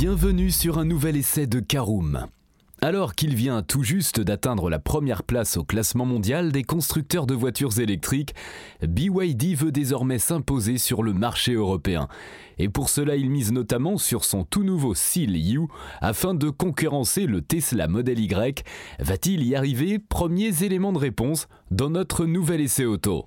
Bienvenue sur un nouvel essai de Caroom. Alors qu'il vient tout juste d'atteindre la première place au classement mondial des constructeurs de voitures électriques, BYD veut désormais s'imposer sur le marché européen. Et pour cela, il mise notamment sur son tout nouveau Seal U afin de concurrencer le Tesla Model Y. Va-t-il y arriver? Premiers éléments de réponse dans notre nouvel essai auto.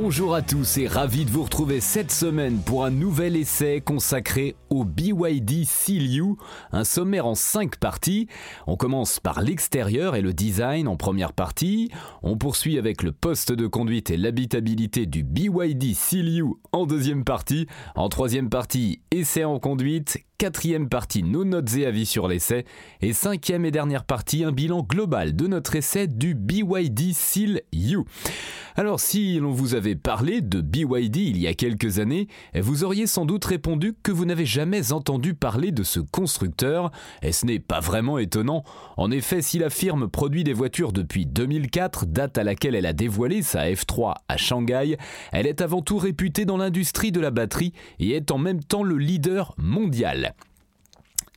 Bonjour à tous et ravi de vous retrouver cette semaine pour un nouvel essai consacré au BYD Seal un sommaire en 5 parties. On commence par l'extérieur et le design en première partie, on poursuit avec le poste de conduite et l'habitabilité du BYD Seal en deuxième partie, en troisième partie essai en conduite, quatrième partie nos notes et avis sur l'essai, et cinquième et dernière partie un bilan global de notre essai du BYD Seal U. Alors si l'on vous avait parlé de BYD il y a quelques années, vous auriez sans doute répondu que vous n'avez jamais entendu parler de ce constructeur, et ce n'est pas vraiment étonnant. En effet, si la firme produit des voitures depuis 2004, date à laquelle elle a dévoilé sa F3 à Shanghai, elle est avant tout réputée dans l'industrie de la batterie et est en même temps le leader mondial.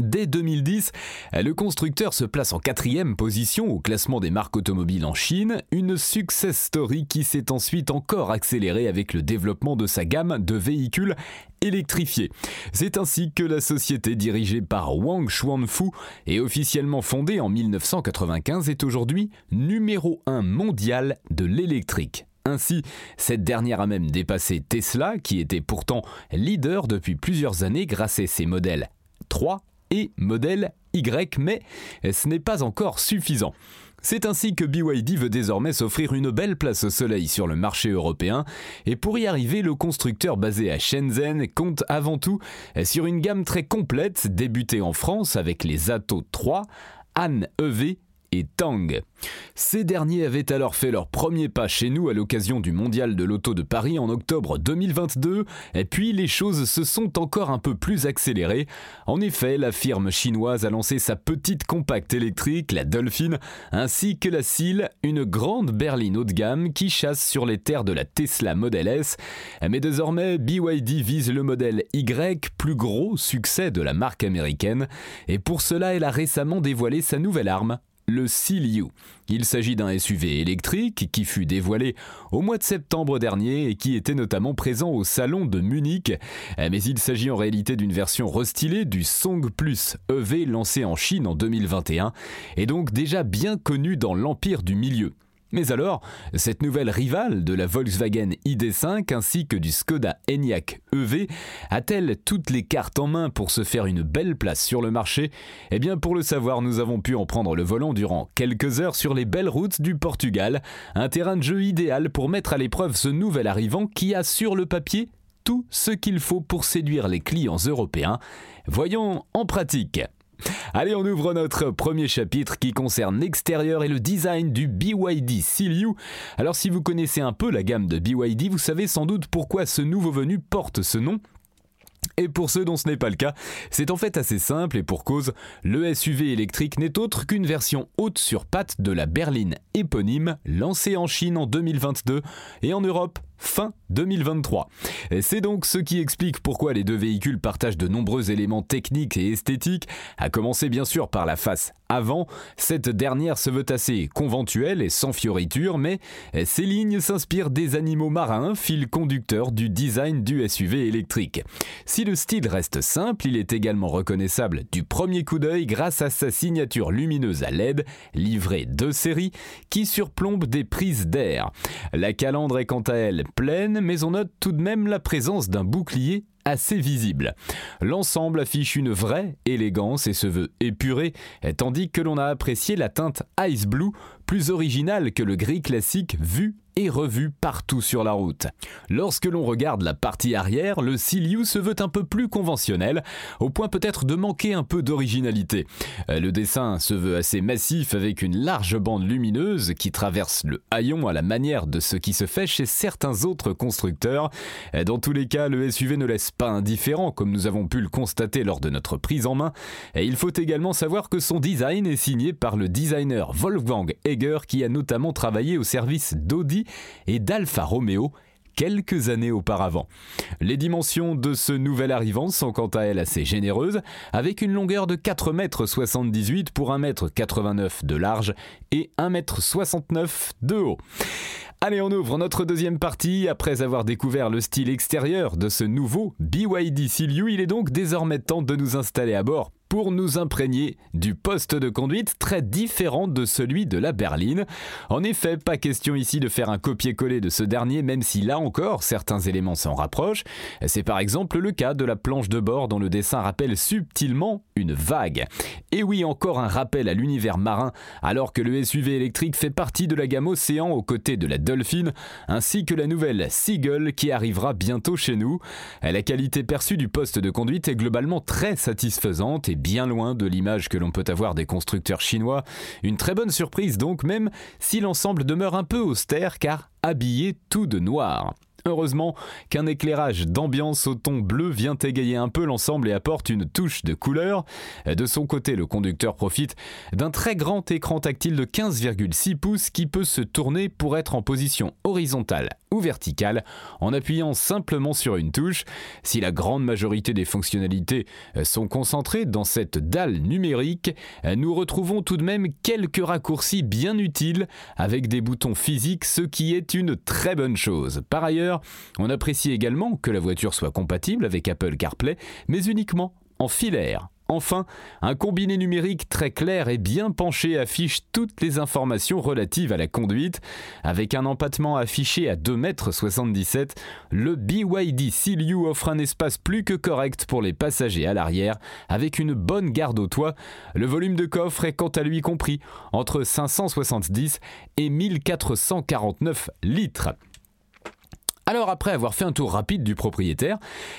Dès 2010, le constructeur se place en quatrième position au classement des marques automobiles en Chine, une success story qui s'est ensuite encore accélérée avec le développement de sa gamme de véhicules électrifiés. C'est ainsi que la société dirigée par Wang Xuanfu et officiellement fondée en 1995 est aujourd'hui numéro 1 mondial de l'électrique. Ainsi, cette dernière a même dépassé Tesla, qui était pourtant leader depuis plusieurs années grâce à ses modèles 3 et modèle Y, mais ce n'est pas encore suffisant. C'est ainsi que BYD veut désormais s'offrir une belle place au soleil sur le marché européen, et pour y arriver, le constructeur basé à Shenzhen compte avant tout sur une gamme très complète, débutée en France avec les Atto 3, Han EV et Tang. Ces derniers avaient alors fait leur premier pas chez nous à l'occasion du Mondial de l'Auto de Paris en octobre 2022, et puis les choses se sont encore un peu plus accélérées. En effet, la firme chinoise a lancé sa petite compacte électrique, la Dolphin, ainsi que la Seal, une grande berline haut de gamme qui chasse sur les terres de la Tesla Model S. Mais désormais, BYD vise le modèle Y, plus gros succès de la marque américaine, et pour cela elle a récemment dévoilé sa nouvelle arme, le Seal Il s'agit d'un SUV électrique qui fut dévoilé au mois de septembre dernier et qui était notamment présent au salon de Munich. Mais il s'agit en réalité d'une version restylée du Song Plus EV lancé en Chine en 2021 et donc déjà bien connu dans l'empire du milieu. Mais alors, cette nouvelle rivale de la Volkswagen ID5 ainsi que du Skoda Enyaq EV a-t-elle toutes les cartes en main pour se faire une belle place sur le marché? Eh bien pour le savoir, nous avons pu en prendre le volant durant quelques heures sur les belles routes du Portugal, un terrain de jeu idéal pour mettre à l'épreuve ce nouvel arrivant qui a sur le papier tout ce qu'il faut pour séduire les clients européens. Voyons en pratique. Allez, on ouvre notre premier chapitre qui concerne l'extérieur et le design du BYD Seal. Alors si vous connaissez un peu la gamme de BYD, vous savez sans doute pourquoi ce nouveau venu porte ce nom. Et pour ceux dont ce n'est pas le cas, c'est en fait assez simple et pour cause, le SUV électrique n'est autre qu'une version haute sur pattes de la berline éponyme lancée en Chine en 2022 et en Europe fin 2023. C'est donc ce qui explique pourquoi les deux véhicules partagent de nombreux éléments techniques et esthétiques, à commencer bien sûr par la face avant. Cette dernière se veut assez conventuelle et sans fioritures, mais ces lignes s'inspirent des animaux marins, fil conducteur du design du SUV électrique. Si le style reste simple, il est également reconnaissable du premier coup d'œil grâce à sa signature lumineuse à LED, livrée de série, qui surplombe des prises d'air. La calandre est quant à elle pleine, mais on note tout de même la présence d'un bouclier assez visible. L'ensemble affiche une vraie élégance et se veut épuré, tandis que l'on a apprécié la teinte Ice Blue plus original que le gris classique vu et revu partout sur la route. Lorsque l'on regarde la partie arrière, le Siliu se veut un peu plus conventionnel, au point peut-être de manquer un peu d'originalité. Euh, le dessin se veut assez massif avec une large bande lumineuse qui traverse le haillon à la manière de ce qui se fait chez certains autres constructeurs. Euh, dans tous les cas, le SUV ne laisse pas indifférent comme nous avons pu le constater lors de notre prise en main. Il faut également savoir que son design est signé par le designer Wolfgang Egger qui a notamment travaillé au service d'Audi et d'Alfa Romeo quelques années auparavant. Les dimensions de ce nouvel arrivant sont quant à elles assez généreuses, avec une longueur de 4,78 m pour 1,89 m de large et 1,69 m de haut. Allez, on ouvre notre deuxième partie. Après avoir découvert le style extérieur de ce nouveau BYD Ciliu, il est donc désormais temps de nous installer à bord pour nous imprégner du poste de conduite très différent de celui de la berline. En effet, pas question ici de faire un copier-coller de ce dernier, même si là encore certains éléments s'en rapprochent. C'est par exemple le cas de la planche de bord dont le dessin rappelle subtilement une vague. Et oui, encore un rappel à l'univers marin, alors que le SUV électrique fait partie de la gamme Océan aux côtés de la Dolphin, ainsi que la nouvelle Seagull qui arrivera bientôt chez nous. La qualité perçue du poste de conduite est globalement très satisfaisante et bien loin de l'image que l'on peut avoir des constructeurs chinois. Une très bonne surprise donc, même si l'ensemble demeure un peu austère car habillé tout de noir. Heureusement qu'un éclairage d'ambiance au ton bleu vient égayer un peu l'ensemble et apporte une touche de couleur. De son côté, le conducteur profite d'un très grand écran tactile de 15,6 pouces qui peut se tourner pour être en position horizontale ou verticale en appuyant simplement sur une touche. Si la grande majorité des fonctionnalités sont concentrées dans cette dalle numérique, nous retrouvons tout de même quelques raccourcis bien utiles avec des boutons physiques, ce qui est une très bonne chose. Par ailleurs, on apprécie également que la voiture soit compatible avec Apple CarPlay, mais uniquement en filaire. Enfin, un combiné numérique très clair et bien penché affiche toutes les informations relatives à la conduite. Avec un empattement affiché à 2,77 m, le BYD Ciliu offre un espace plus que correct pour les passagers à l'arrière, avec une bonne garde au toit. Le volume de coffre est quant à lui compris entre 570 et 1449 litres. Alors après avoir fait un tour rapide du propriétaire,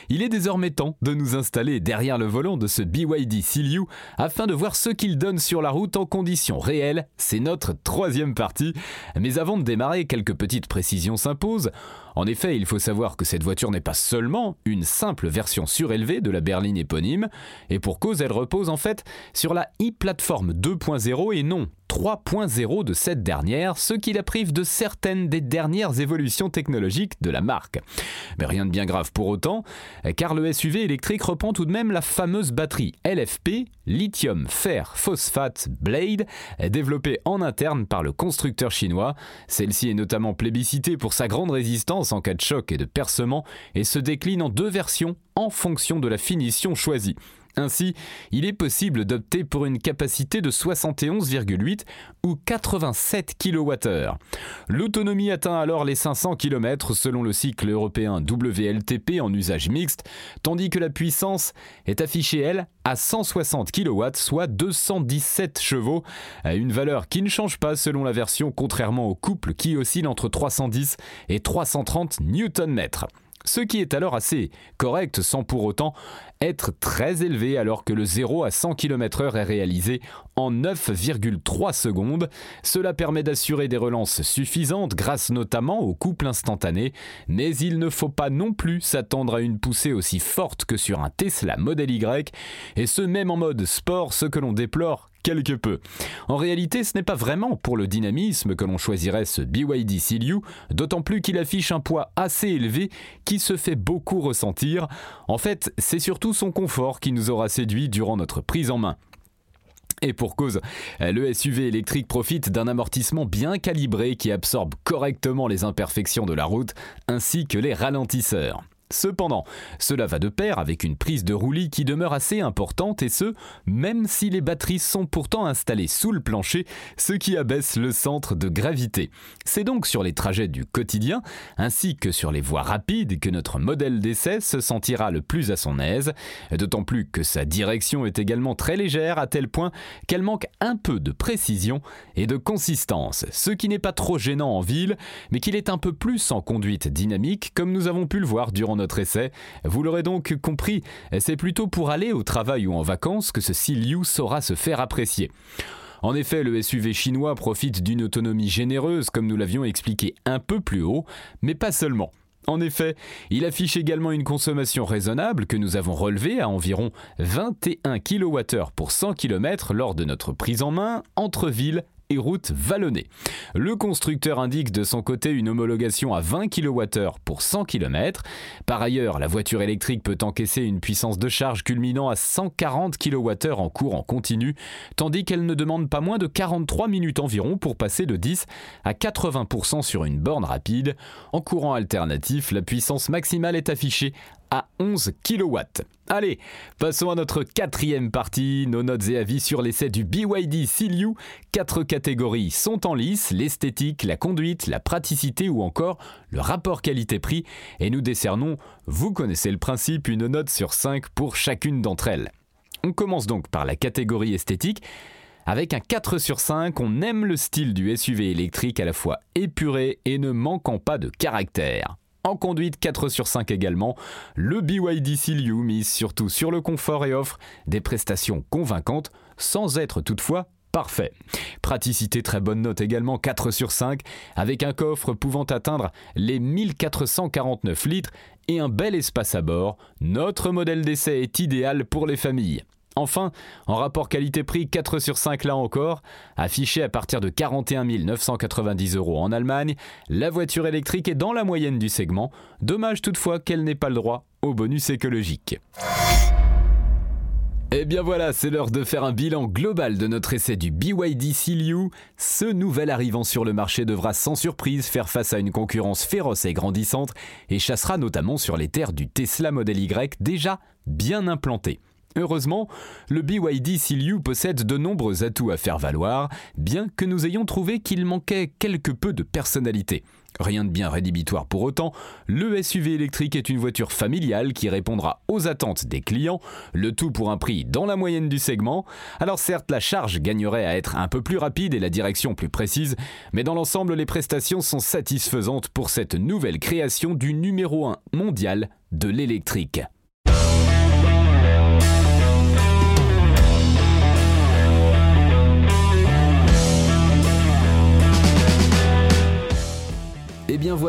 il est désormais temps de nous installer derrière le volant de ce BYD Ciliu afin de voir ce qu'il donne sur la route en conditions réelles. C'est notre troisième partie. Mais avant de démarrer, quelques petites précisions s'imposent. En effet, il faut savoir que cette voiture n'est pas seulement une simple version surélevée de la berline éponyme, et pour cause, elle repose en fait sur la e-platform 2.0 et non 3.0 de cette dernière, ce qui la prive de certaines des dernières évolutions technologiques de la marque. Mais rien de bien grave pour autant, car le SUV électrique reprend tout de même la fameuse batterie LFP, lithium fer phosphate Blade, développée en interne par le constructeur chinois. Celle-ci est notamment plébiscitée pour sa grande résistance en cas de choc et de percement et se décline en deux versions en fonction de la finition choisie. Ainsi, il est possible d'opter pour une capacité de 71,8 ou 87 kWh. L'autonomie atteint alors les 500 km selon le cycle européen WLTP en usage mixte, tandis que la puissance est affichée, elle, à 160 kW, soit 217 chevaux, à une valeur qui ne change pas selon la version, contrairement au couple qui oscille entre 310 et 330 Nm ce qui est alors assez correct sans pour autant être très élevé alors que le 0 à 100 km/h est réalisé en 9,3 secondes. Cela permet d'assurer des relances suffisantes grâce notamment au couple instantané, mais il ne faut pas non plus s'attendre à une poussée aussi forte que sur un Tesla Model Y, et ce même en mode sport, ce que l'on déplore quelque peu. En réalité, ce n'est pas vraiment pour le dynamisme que l'on choisirait ce BYD Ciliu, d'autant plus qu'il affiche un poids assez élevé qui se fait beaucoup ressentir. En fait, c'est surtout son confort qui nous aura séduit durant notre prise en main. Et pour cause, le SUV électrique profite d'un amortissement bien calibré qui absorbe correctement les imperfections de la route ainsi que les ralentisseurs. Cependant, cela va de pair avec une prise de roulis qui demeure assez importante et ce, même si les batteries sont pourtant installées sous le plancher, ce qui abaisse le centre de gravité. C'est donc sur les trajets du quotidien, ainsi que sur les voies rapides, que notre modèle d'essai se sentira le plus à son aise, d'autant plus que sa direction est également très légère à tel point qu'elle manque un peu de précision et de consistance, ce qui n'est pas trop gênant en ville, mais qu'il est un peu plus en conduite dynamique, comme nous avons pu le voir durant notre essai. Vous l'aurez donc compris, c'est plutôt pour aller au travail ou en vacances que ce Siliu saura se faire apprécier. En effet, le SUV chinois profite d'une autonomie généreuse, comme nous l'avions expliqué un peu plus haut, mais pas seulement. En effet, il affiche également une consommation raisonnable que nous avons relevée à environ 21 kWh pour 100 km lors de notre prise en main entre villes route vallonnée. Le constructeur indique de son côté une homologation à 20 kWh pour 100 km. Par ailleurs, la voiture électrique peut encaisser une puissance de charge culminant à 140 kWh en courant continu, tandis qu'elle ne demande pas moins de 43 minutes environ pour passer de 10 à 80% sur une borne rapide. En courant alternatif, la puissance maximale est affichée à 11 kW. Allez, passons à notre quatrième partie, nos notes et avis sur l'essai du BYD Siliu. Quatre catégories sont en lice, l'esthétique, la conduite, la praticité ou encore le rapport qualité-prix. Et nous décernons, vous connaissez le principe, une note sur 5 pour chacune d'entre elles. On commence donc par la catégorie esthétique. Avec un 4 sur 5, on aime le style du SUV électrique à la fois épuré et ne manquant pas de caractère. En conduite 4 sur 5 également, le BYD Siliu mise surtout sur le confort et offre des prestations convaincantes sans être toutefois parfait. Praticité très bonne note également 4 sur 5 avec un coffre pouvant atteindre les 1449 litres et un bel espace à bord. Notre modèle d'essai est idéal pour les familles. Enfin, en rapport qualité-prix 4 sur 5 là encore, affiché à partir de 41 990 euros en Allemagne, la voiture électrique est dans la moyenne du segment, dommage toutefois qu'elle n'ait pas le droit au bonus écologique. Et eh bien voilà, c'est l'heure de faire un bilan global de notre essai du BYD Siliu. Ce nouvel arrivant sur le marché devra sans surprise faire face à une concurrence féroce et grandissante et chassera notamment sur les terres du Tesla Model Y déjà bien implanté. Heureusement, le BYD Siliu possède de nombreux atouts à faire valoir, bien que nous ayons trouvé qu'il manquait quelque peu de personnalité. Rien de bien rédhibitoire pour autant, le SUV électrique est une voiture familiale qui répondra aux attentes des clients, le tout pour un prix dans la moyenne du segment. Alors certes, la charge gagnerait à être un peu plus rapide et la direction plus précise, mais dans l'ensemble, les prestations sont satisfaisantes pour cette nouvelle création du numéro 1 mondial de l'électrique.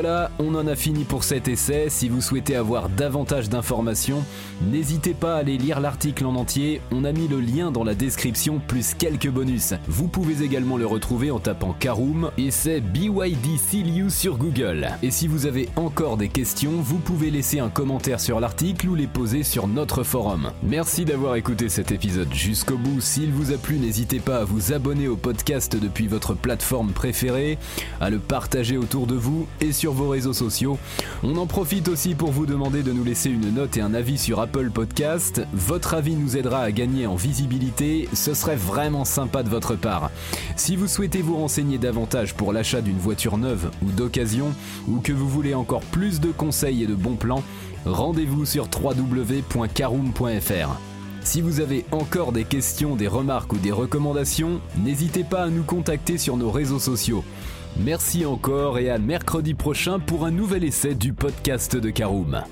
Voilà, on en a fini pour cet essai. Si vous souhaitez avoir davantage d'informations, n'hésitez pas à aller lire l'article en entier. On a mis le lien dans la description plus quelques bonus. Vous pouvez également le retrouver en tapant Karoom et c'est BYD Seal sur Google. Et si vous avez encore des questions, vous pouvez laisser un commentaire sur l'article ou les poser sur notre forum. Merci d'avoir écouté cet épisode jusqu'au bout. S'il vous a plu, n'hésitez pas à vous abonner au podcast depuis votre plateforme préférée, à le partager autour de vous et vos réseaux sociaux. On en profite aussi pour vous demander de nous laisser une note et un avis sur Apple Podcast. Votre avis nous aidera à gagner en visibilité, ce serait vraiment sympa de votre part. Si vous souhaitez vous renseigner davantage pour l'achat d'une voiture neuve ou d'occasion, ou que vous voulez encore plus de conseils et de bons plans, rendez-vous sur www.caroom.fr. Si vous avez encore des questions, des remarques ou des recommandations, n'hésitez pas à nous contacter sur nos réseaux sociaux. Merci encore et à mercredi prochain pour un nouvel essai du podcast de Caroom.